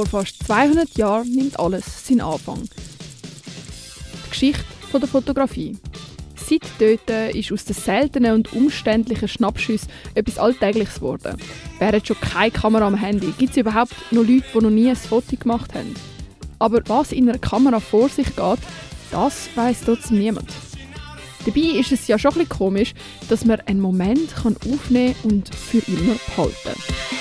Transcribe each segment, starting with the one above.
Vor fast 200 Jahren nimmt alles seinen Anfang. Die Geschichte der Fotografie. Seit dort ist aus den seltenen und umständlichen Schnappschüssen etwas Alltägliches geworden. Während schon keine Kamera am Handy, gibt es überhaupt noch Leute, die noch nie ein Foto gemacht haben. Aber was in einer Kamera vor sich geht, das weiß trotzdem niemand. Dabei ist es ja schon ein bisschen komisch, dass man einen Moment kann aufnehmen und für immer behalten kann.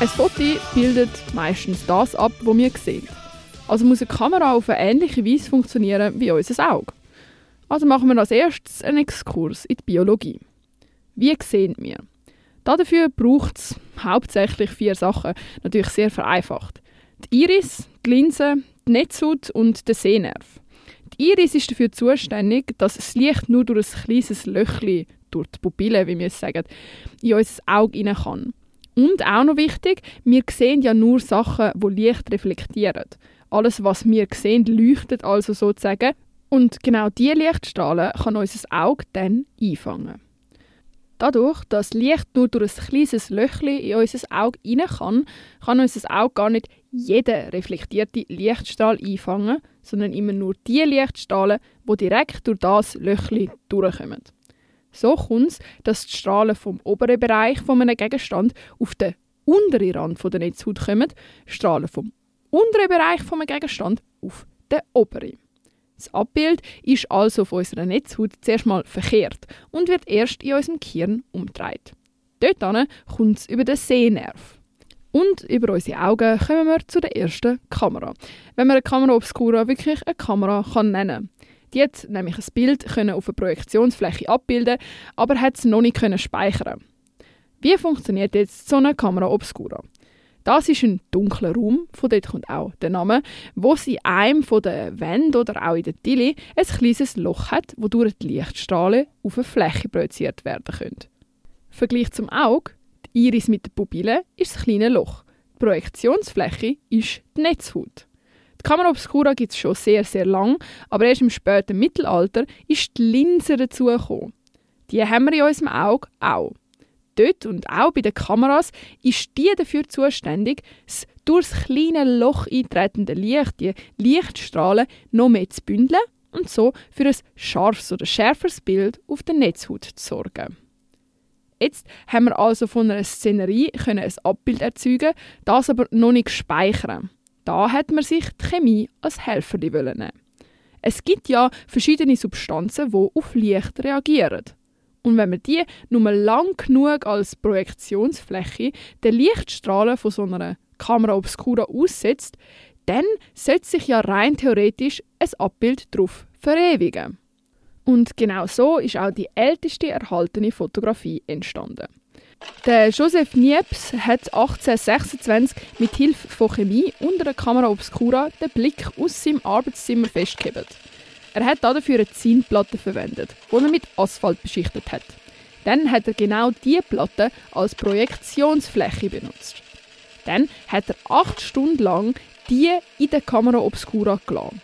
Ein Foto bildet meistens das ab, was wir sehen. Also muss eine Kamera auf eine ähnliche Weise funktionieren wie unser Auge. Also machen wir als erstes einen Exkurs in die Biologie. Wie sehen wir? Dafür braucht es hauptsächlich vier Sachen, natürlich sehr vereinfacht. Die Iris, die Linse, die Netzhaut und der Sehnerv. Die Iris ist dafür zuständig, dass das Licht nur durch ein kleines Löchchen, durch die Pupille, wie wir es sagen, in unser Auge rein kann. Und auch noch wichtig, wir sehen ja nur Sachen, wo Licht reflektieren. Alles, was wir sehen, leuchtet also sozusagen. Und genau diese Lichtstrahlen kann unser Auge dann einfangen. Dadurch, dass Licht nur durch ein kleines Löchchen in unser Auge rein kann, kann unser Auge gar nicht jeden reflektierte Lichtstrahl einfangen, sondern immer nur die Lichtstrahlen, die direkt durch das Löchchen durchkommen. So kommt es, dass die Strahlen vom oberen Bereich von einem Gegenstand auf den unteren Rand der Netzhaut kommen, Strahlen vom unteren Bereich von einem Gegenstand auf den oberen. Das Abbild ist also auf unserer Netzhaut zuerst mal verkehrt und wird erst in unserem Gehirn umgedreht. Dort kommt es über den Sehnerv. Und über unsere Augen kommen wir zu der ersten Kamera. Wenn man eine Kamera obscura wirklich eine Kamera kann nennen die hat nämlich ein Bild können auf einer Projektionsfläche abbilden, aber hat es noch nicht können speichern. Wie funktioniert jetzt so eine Kamera Obscura? Das ist ein dunkler Raum, von dort kommt auch der Name, wo sie einem von der Wände oder auch in der Tille ein kleines Loch hat, wo durch die Lichtstrahlen auf eine Fläche projiziert werden können. Vergleich zum Auge, die Iris mit der Pupille ist das kleine Loch. Die Projektionsfläche ist die Netzhaut. Die Kamera Obscura gibt es schon sehr, sehr lang, aber erst im späten Mittelalter ist die Linse dazugekommen. Die haben wir in unserem Auge auch. Dort und auch bei den Kameras ist die dafür zuständig, das durch das kleine Loch eintretende Licht, die Lichtstrahlen, noch mehr zu bündeln und so für ein scharfes oder schärferes Bild auf der Netzhaut zu sorgen. Jetzt haben wir also von einer Szenerie ein Abbild erzeugen, das aber noch nicht speichern. Da hat man sich die Chemie als Helfer nehmen. Es gibt ja verschiedene Substanzen, die auf Licht reagieren. Und wenn man die nur lang genug als Projektionsfläche der Lichtstrahlen von so einer Kamera obscura aussetzt, dann sollte sich ja rein theoretisch ein Abbild darauf verewigen. Und genau so ist auch die älteste erhaltene Fotografie entstanden. Der Joseph Niepce hat 1826 mit Hilfe von Chemie unter einer Kamera obscura den Blick aus seinem Arbeitszimmer festgehebt. Er hat dafür eine Zinnplatte verwendet, die er mit Asphalt beschichtet hat. Dann hat er genau diese Platte als Projektionsfläche benutzt. Dann hat er acht Stunden lang die in der Kamera obscura gelassen.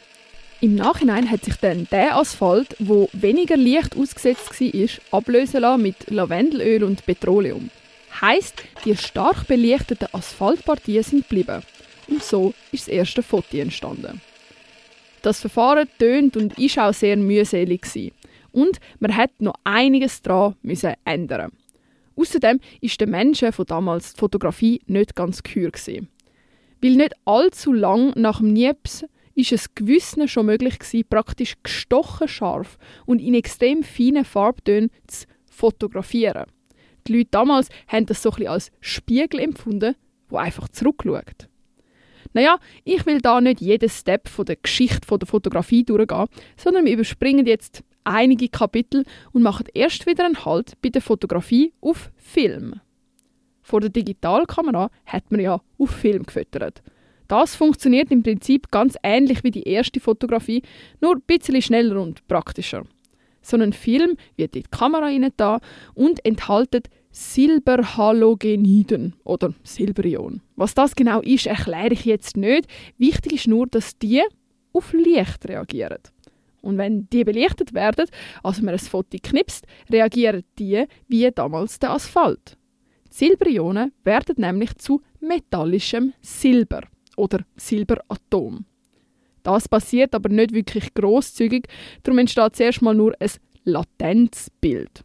Im Nachhinein hat sich dann der Asphalt, wo weniger Licht ausgesetzt war, ablösen lassen mit Lavendelöl und Petroleum. Heißt, die stark belichteten Asphaltpartien sind geblieben. Und so ist das erste Foto entstanden. Das Verfahren tönt und ist auch sehr mühselig und man hat noch einiges daran müssen ändern. Außerdem ist den Menschen von damals die Fotografie nicht ganz gehör. Weil nicht allzu lang nach dem Niepce ist es gewissen schon möglich gewesen, praktisch gestochen scharf und in extrem feinen Farbtönen zu fotografieren. Die Leute damals haben das so ein als Spiegel empfunden, wo einfach zurückschaut. Naja, ich will da nicht jeden Step von der Geschichte der Fotografie durchgehen, sondern wir überspringen jetzt einige Kapitel und machen erst wieder einen Halt bei der Fotografie auf Film. Vor der Digitalkamera hat man ja auf Film gefüttert. Das funktioniert im Prinzip ganz ähnlich wie die erste Fotografie, nur ein bisschen schneller und praktischer. So ein Film wird in die Kamera rein da und enthaltet Silberhalogeniden oder Silberion. Was das genau ist, erkläre ich jetzt nicht. Wichtig ist nur, dass die auf Licht reagieren. Und wenn die belichtet werden, also man ein Foto knipst, reagieren die wie damals der Asphalt. Silberionen werden nämlich zu metallischem Silber oder Silberatom. Das passiert aber nicht wirklich großzügig, darum entsteht zuerst mal nur ein Latenzbild.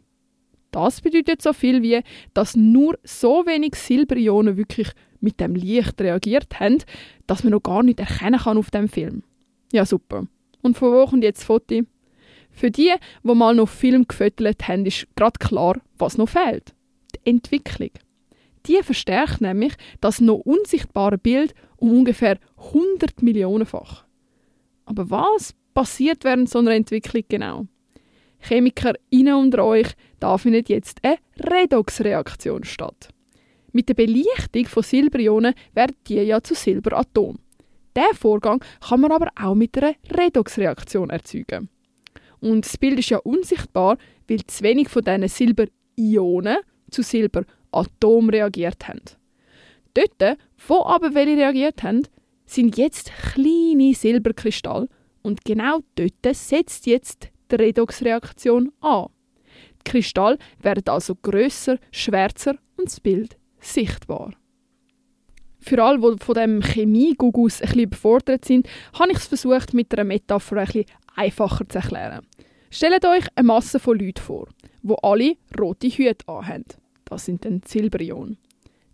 Das bedeutet so viel wie, dass nur so wenig Silberionen wirklich mit dem Licht reagiert haben, dass man noch gar nicht erkennen kann auf dem Film. Ja, super. Und von wo kommt jetzt das Foto? Für die, die mal noch Film gefüttert haben, ist gerade klar, was noch fehlt. Die Entwicklung. Die verstärkt nämlich das noch unsichtbare Bild um ungefähr 100 Millionenfach. Aber was passiert während so einer Entwicklung genau? Chemiker innen unter euch, da findet jetzt eine Redoxreaktion statt. Mit der Belichtung von Silberionen werden die ja zu Silberatomen. Diesen Vorgang kann man aber auch mit einer Redoxreaktion erzeugen. Und das Bild ist ja unsichtbar, weil zu wenig von diesen Silberionen zu Silberatomen reagiert haben. Dort, wo aber welche reagiert haben, sind jetzt kleine Silberkristalle und genau dort setzt jetzt die Redoxreaktion an. Die Kristalle werden also größer, schwärzer und das Bild sichtbar. Für alle, die von dem Chemie-Gugus ein bisschen überfordert sind, habe ich es versucht, mit einer Metapher ein einfacher zu erklären. Stellt euch eine Masse von Leuten vor, wo alle rote Hüte anhaben. Das sind dann Silberionen.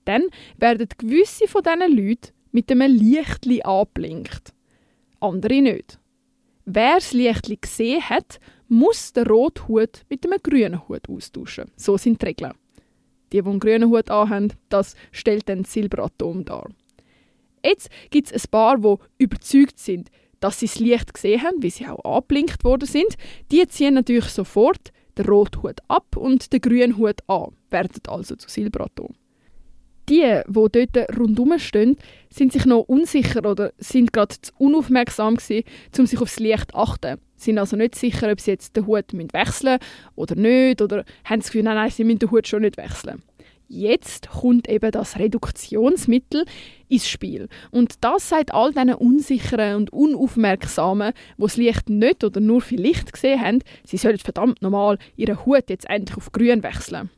Dann werden gewisse von diesen Leuten mit einem Lichtli angeblinkt. Andere nicht. Wer das Lichtli gesehen hat, muss den roten Hut mit einem grünen Hut austauschen. So sind die Regeln. Die, die einen grünen Hut anhaben, das stellt ein Silberatom dar. Jetzt gibt es ein paar, die überzeugt sind, dass sie das Licht gesehen haben, wie sie auch angeblinkt worden sind. Die ziehen natürlich sofort den roten Hut ab und den grünen Hut an, werden also zu Silberatom die, die dort rundherum stehen, sind sich noch unsicher oder sind gerade zu unaufmerksam gewesen, um sich aufs Licht zu achten. Sie sind also nicht sicher, ob sie jetzt den Hut wechseln müssen oder nicht, oder haben das Gefühl, nein, nein, sie müssen den Hut schon nicht wechseln. Jetzt kommt eben das Reduktionsmittel ins Spiel. Und das sagt all diesen Unsicheren und Unaufmerksamen, die das Licht nicht oder nur viel Licht gesehen haben, sie sollen verdammt normal ihren Hut jetzt endlich auf grün wechseln.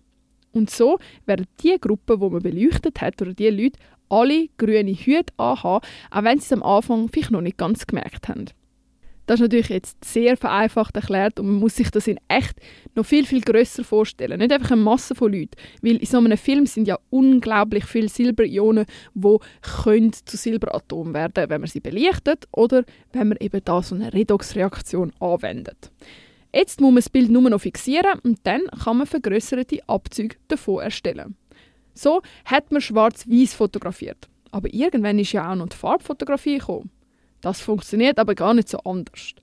Und so werden die Gruppen, die man beleuchtet hat, oder die Leute, alle grüne Hüte anhaben, auch wenn sie es am Anfang vielleicht noch nicht ganz gemerkt haben. Das ist natürlich jetzt sehr vereinfacht erklärt und man muss sich das in echt noch viel, viel grösser vorstellen. Nicht einfach eine Masse von Leuten, weil in so einem Film sind ja unglaublich viele Silberionen, die zu Silberatomen werden wenn man sie belichtet oder wenn man eben da so eine Redoxreaktion anwendet. Jetzt muss man das Bild nur noch fixieren und dann kann man vergrößerte Abzüge davon erstellen. So hat man schwarz-weiß fotografiert. Aber irgendwann ist ja auch noch die Farbfotografie gekommen. Das funktioniert aber gar nicht so anders.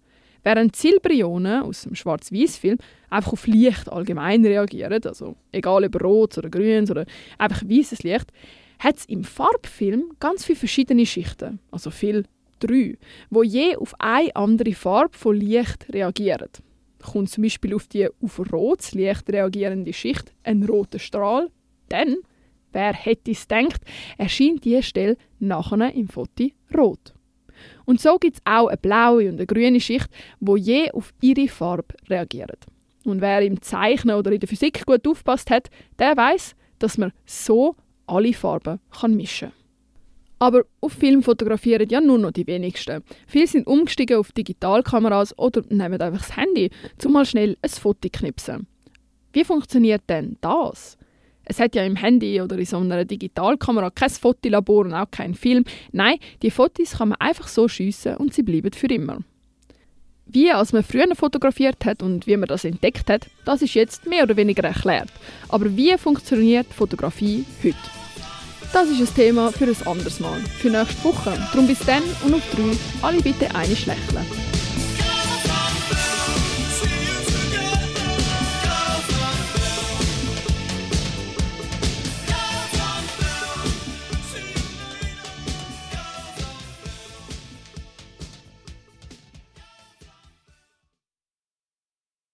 Während Silberionen aus dem Schwarz-Weiß-Film einfach auf Licht allgemein reagieren, also egal ob rot oder grün oder einfach weißes Licht, hat es im Farbfilm ganz viele verschiedene Schichten, also viel drei, wo je auf eine andere Farbe von Licht reagieren kommt zum Beispiel auf die auf rotes Licht reagierende Schicht ein roter Strahl, dann, wer hätte es gedacht, erscheint diese Stelle nachher im Foto rot. Und so gibt es auch eine blaue und eine grüne Schicht, wo je auf ihre Farbe reagieren. Und wer im Zeichnen oder in der Physik gut aufpasst hat, der weiß, dass man so alle Farben kann mischen kann. Aber auf Film fotografieren ja nur noch die wenigsten. Viele sind umgestiegen auf Digitalkameras oder nehmen einfach das Handy, um mal schnell ein Foto knipsen. Wie funktioniert denn das? Es hat ja im Handy oder in so einer Digitalkamera kein Fotolabor und auch keinen Film. Nein, die Fotos kann man einfach so schiessen und sie bleiben für immer. Wie als man früher fotografiert hat und wie man das entdeckt hat, das ist jetzt mehr oder weniger erklärt. Aber wie funktioniert Fotografie heute? Das ist ein Thema für ein anderes Mal, für nächste Woche. Darum bis dann und auf drei, alle bitte eine schlächeln.